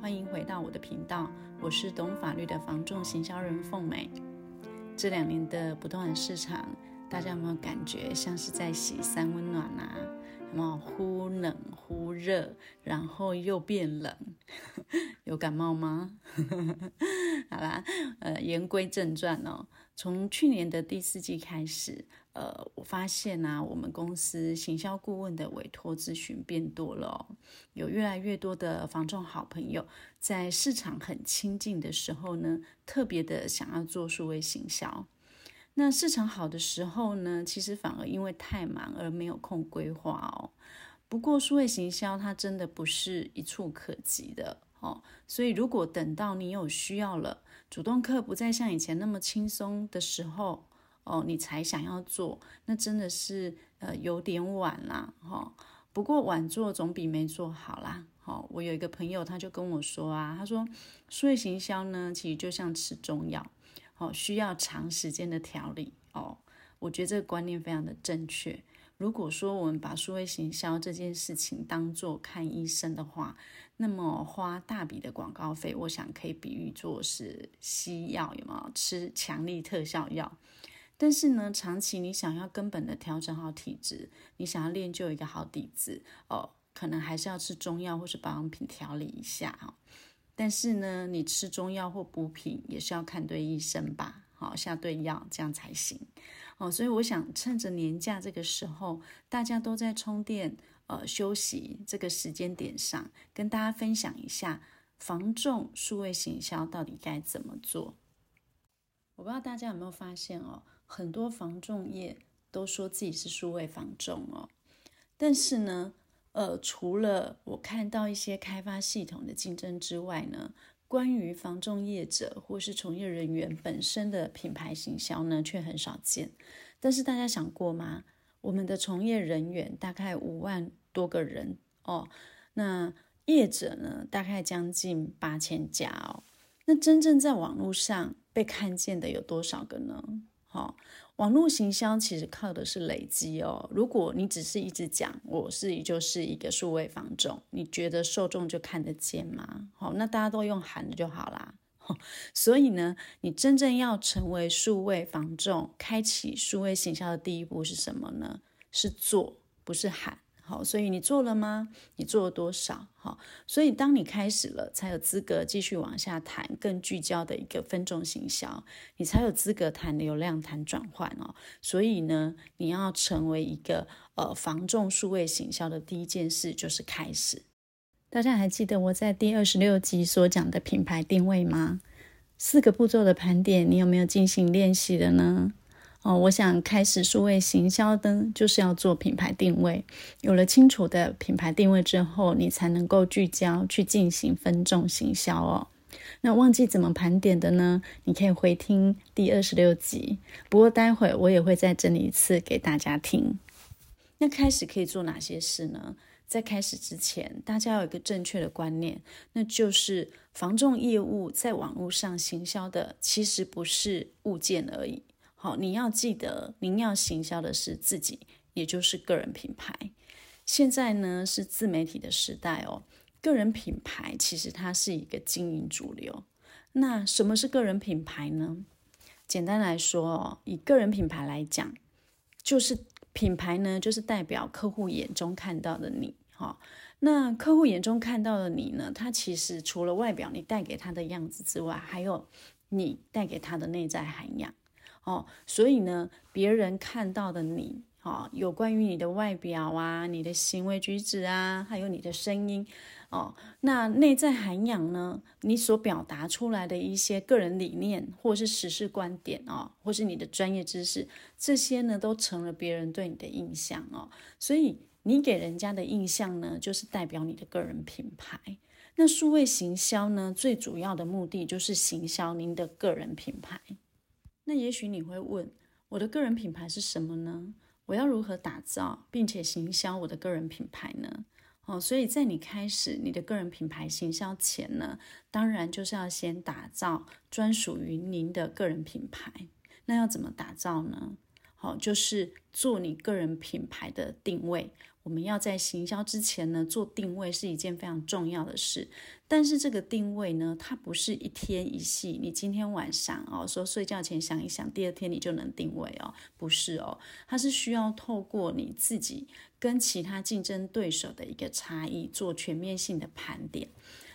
欢迎回到我的频道，我是懂法律的房仲行销人凤美。这两年的不动产市场，大家有没有感觉像是在洗三温暖啊？有没有忽冷忽热，然后又变冷？有感冒吗？好啦，呃，言归正传哦。从去年的第四季开始，呃，我发现啊，我们公司行销顾问的委托咨询变多了哦，有越来越多的房仲好朋友在市场很清静的时候呢，特别的想要做数位行销。那市场好的时候呢，其实反而因为太忙而没有空规划哦。不过数位行销它真的不是一触可及的哦，所以如果等到你有需要了，主动客不再像以前那么轻松的时候，哦，你才想要做，那真的是呃有点晚啦，哈、不过晚做总比没做好啦，哈、我有一个朋友，他就跟我说啊，他说，数位行销呢，其实就像吃中药，哦，需要长时间的调理哦。我觉得这个观念非常的正确。如果说我们把数位行销这件事情当做看医生的话，那么花大笔的广告费，我想可以比喻作是西药，有没有？吃强力特效药。但是呢，长期你想要根本的调整好体质，你想要练就一个好底子哦，可能还是要吃中药或是保养品调理一下哈。但是呢，你吃中药或补品也是要看对医生吧，好，下对药这样才行。哦，所以我想趁着年假这个时候，大家都在充电、呃休息这个时间点上，跟大家分享一下防重数位行销到底该怎么做。我不知道大家有没有发现哦，很多防重业都说自己是数位防重哦，但是呢，呃，除了我看到一些开发系统的竞争之外呢。关于防重业者或是从业人员本身的品牌行销呢，却很少见。但是大家想过吗？我们的从业人员大概五万多个人哦，那业者呢，大概将近八千家哦。那真正在网络上被看见的有多少个呢？好、哦。网络行销其实靠的是累积哦。如果你只是一直讲我是就是一个数位房仲，你觉得受众就看得见吗？好，那大家都用喊的就好啦。所以呢，你真正要成为数位房仲，开启数位行销的第一步是什么呢？是做，不是喊。好，所以你做了吗？你做了多少？好，所以当你开始了，才有资格继续往下谈更聚焦的一个分众行销，你才有资格谈流量、谈转换哦。所以呢，你要成为一个呃房仲数位行销的第一件事就是开始。大家还记得我在第二十六集所讲的品牌定位吗？四个步骤的盘点，你有没有进行练习的呢？哦，我想开始数位行销的，就是要做品牌定位。有了清楚的品牌定位之后，你才能够聚焦去进行分众行销哦。那忘记怎么盘点的呢？你可以回听第二十六集。不过待会我也会再整理一次给大家听。那开始可以做哪些事呢？在开始之前，大家有一个正确的观念，那就是防重业务在网络上行销的，其实不是物件而已。好，你要记得，您要行销的是自己，也就是个人品牌。现在呢是自媒体的时代哦，个人品牌其实它是一个经营主流。那什么是个人品牌呢？简单来说哦，以个人品牌来讲，就是品牌呢，就是代表客户眼中看到的你。哈，那客户眼中看到的你呢，他其实除了外表你带给他的样子之外，还有你带给他的内在涵养。哦，所以呢，别人看到的你，哦，有关于你的外表啊，你的行为举止啊，还有你的声音，哦，那内在涵养呢，你所表达出来的一些个人理念，或是时事观点哦，或是你的专业知识，这些呢，都成了别人对你的印象哦。所以你给人家的印象呢，就是代表你的个人品牌。那数位行销呢，最主要的目的就是行销您的个人品牌。那也许你会问，我的个人品牌是什么呢？我要如何打造并且行销我的个人品牌呢？哦，所以在你开始你的个人品牌形象前呢，当然就是要先打造专属于您的个人品牌。那要怎么打造呢？好，就是做你个人品牌的定位。我们要在行销之前呢，做定位是一件非常重要的事。但是这个定位呢，它不是一天一夕，你今天晚上哦，说睡觉前想一想，第二天你就能定位哦，不是哦，它是需要透过你自己跟其他竞争对手的一个差异，做全面性的盘点。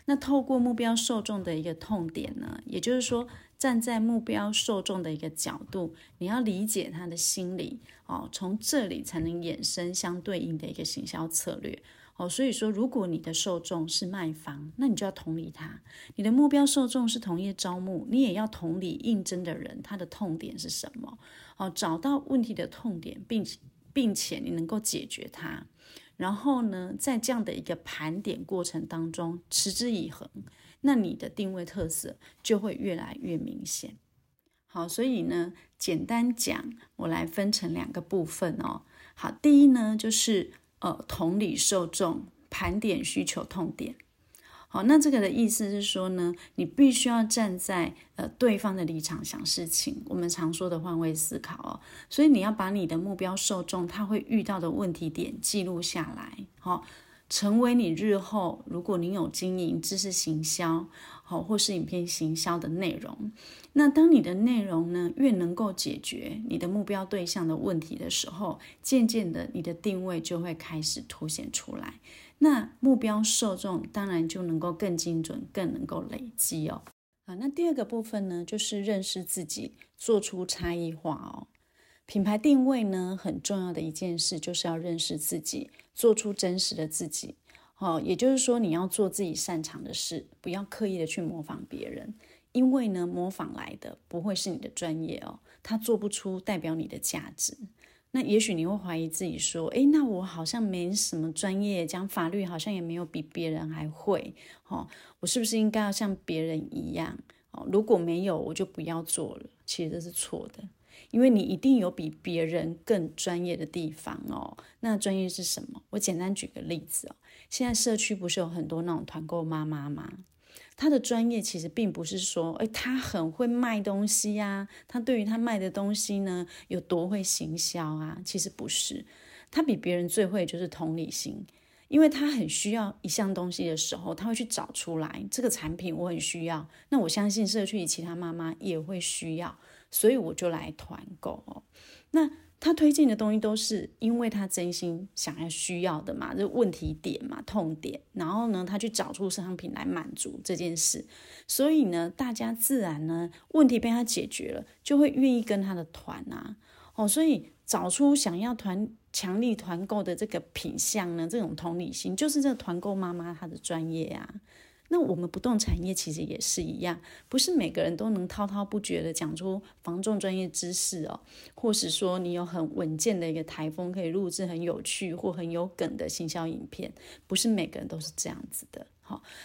那透过目标受众的一个痛点呢，也就是说，站在目标受众的一个角度，你要理解他的心理哦，从这里才能衍生相对应的一个行销策略哦。所以说，如果你的受众是卖方，那你就要同理他；你的目标受众是同业招募，你也要同理应征的人他的痛点是什么哦，找到问题的痛点，并并且你能够解决它。然后呢，在这样的一个盘点过程当中，持之以恒，那你的定位特色就会越来越明显。好，所以呢，简单讲，我来分成两个部分哦。好，第一呢，就是呃，同理受众，盘点需求痛点。好，那这个的意思是说呢，你必须要站在呃对方的立场想事情，我们常说的换位思考哦。所以你要把你的目标受众他会遇到的问题点记录下来，好，成为你日后如果你有经营知识行销，好，或是影片行销的内容，那当你的内容呢越能够解决你的目标对象的问题的时候，渐渐的你的定位就会开始凸显出来。那目标受众当然就能够更精准，更能够累积哦。好，那第二个部分呢，就是认识自己，做出差异化哦。品牌定位呢，很重要的一件事就是要认识自己，做出真实的自己。哦，也就是说，你要做自己擅长的事，不要刻意的去模仿别人，因为呢，模仿来的不会是你的专业哦，它做不出代表你的价值。那也许你会怀疑自己说，诶，那我好像没什么专业，讲法律好像也没有比别人还会，哦，我是不是应该要像别人一样？哦，如果没有，我就不要做了。其实这是错的，因为你一定有比别人更专业的地方哦。那专业是什么？我简单举个例子哦，现在社区不是有很多那种团购妈妈吗？他的专业其实并不是说，诶，他很会卖东西呀，他对于他卖的东西呢，有多会行销啊？其实不是，他比别人最会就是同理心，因为他很需要一项东西的时候，他会去找出来这个产品我很需要，那我相信社区里其他妈妈也会需要，所以我就来团购哦，那。他推荐的东西都是因为他真心想要需要的嘛，这问题点嘛，痛点，然后呢，他去找出商品来满足这件事，所以呢，大家自然呢，问题被他解决了，就会愿意跟他的团啊，哦，所以找出想要团强力团购的这个品相呢，这种同理心，就是这个团购妈妈她的专业啊。那我们不动产业其实也是一样，不是每个人都能滔滔不绝的讲出防重专业知识哦，或是说你有很稳健的一个台风可以录制很有趣或很有梗的行销影片，不是每个人都是这样子的。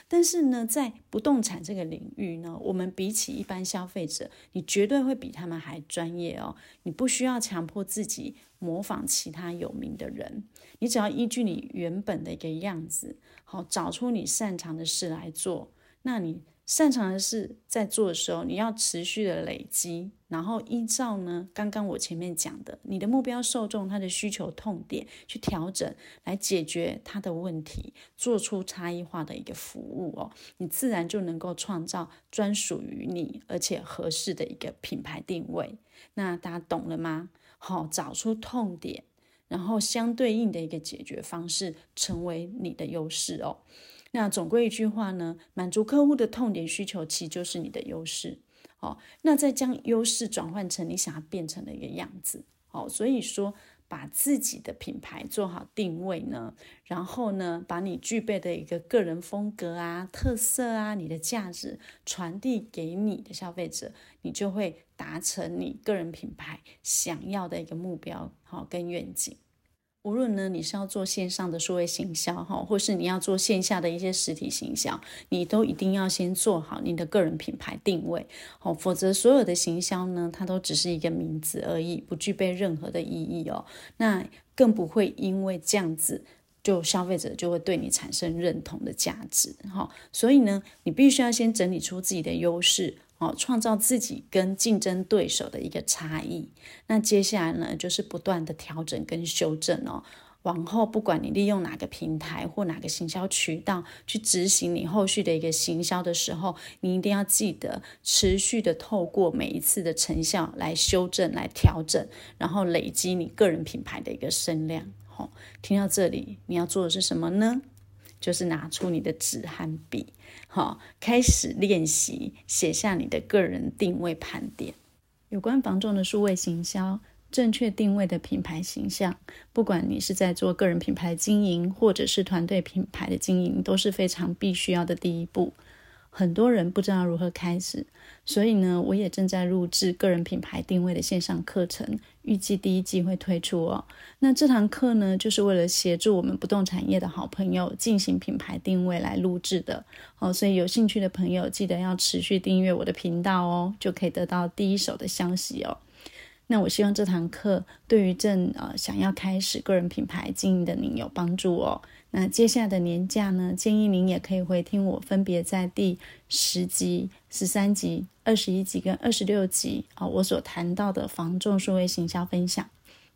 但是呢，在不动产这个领域呢，我们比起一般消费者，你绝对会比他们还专业哦。你不需要强迫自己模仿其他有名的人，你只要依据你原本的一个样子，好，找出你擅长的事来做，那你。擅长的事在做的时候，你要持续的累积，然后依照呢，刚刚我前面讲的，你的目标受众他的需求痛点去调整，来解决他的问题，做出差异化的一个服务哦，你自然就能够创造专属于你而且合适的一个品牌定位。那大家懂了吗？好，找出痛点，然后相对应的一个解决方式，成为你的优势哦。那总归一句话呢，满足客户的痛点需求，其实就是你的优势。好，那再将优势转换成你想要变成的一个样子。好，所以说把自己的品牌做好定位呢，然后呢，把你具备的一个个人风格啊、特色啊、你的价值传递给你的消费者，你就会达成你个人品牌想要的一个目标，好，跟愿景。无论呢，你是要做线上的数位行销哈，或是你要做线下的一些实体行销，你都一定要先做好你的个人品牌定位，哦，否则所有的行销呢，它都只是一个名字而已，不具备任何的意义哦。那更不会因为这样子，就消费者就会对你产生认同的价值哈。所以呢，你必须要先整理出自己的优势。哦，创造自己跟竞争对手的一个差异。那接下来呢，就是不断的调整跟修正哦。往后，不管你利用哪个平台或哪个行销渠道去执行你后续的一个行销的时候，你一定要记得持续的透过每一次的成效来修正、来调整，然后累积你个人品牌的一个声量。好、哦，听到这里，你要做的是什么呢？就是拿出你的纸和笔，好、开始练习写下你的个人定位盘点，有关防重的数位行销。正确定位的品牌形象，不管你是在做个人品牌经营，或者是团队品牌的经营，都是非常必须要的第一步。很多人不知道如何开始，所以呢，我也正在录制个人品牌定位的线上课程，预计第一季会推出哦。那这堂课呢，就是为了协助我们不动产业的好朋友进行品牌定位来录制的哦。所以有兴趣的朋友，记得要持续订阅我的频道哦，就可以得到第一手的消息哦。那我希望这堂课对于正呃想要开始个人品牌经营的您有帮助哦。那接下来的年假呢，建议您也可以回听我分别在第十集、十三集、二十一集跟二十六集啊、哦，我所谈到的防重数位行销分享。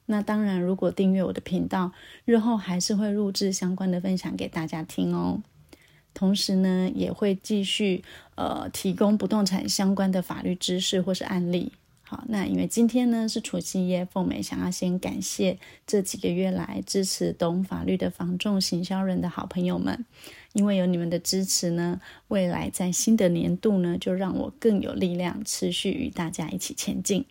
那当然，如果订阅我的频道，日后还是会录制相关的分享给大家听哦。同时呢，也会继续呃提供不动产相关的法律知识或是案例。好，那因为今天呢是除夕夜，凤美想要先感谢这几个月来支持懂法律的房仲行销人的好朋友们，因为有你们的支持呢，未来在新的年度呢，就让我更有力量持续与大家一起前进。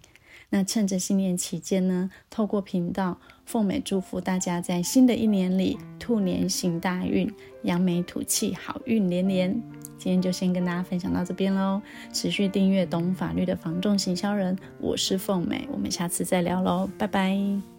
那趁着新年期间呢，透过频道，凤美祝福大家在新的一年里，兔年行大运，扬眉吐气，好运连连。今天就先跟大家分享到这边喽，持续订阅懂法律的防重行销人，我是凤美，我们下次再聊喽，拜拜。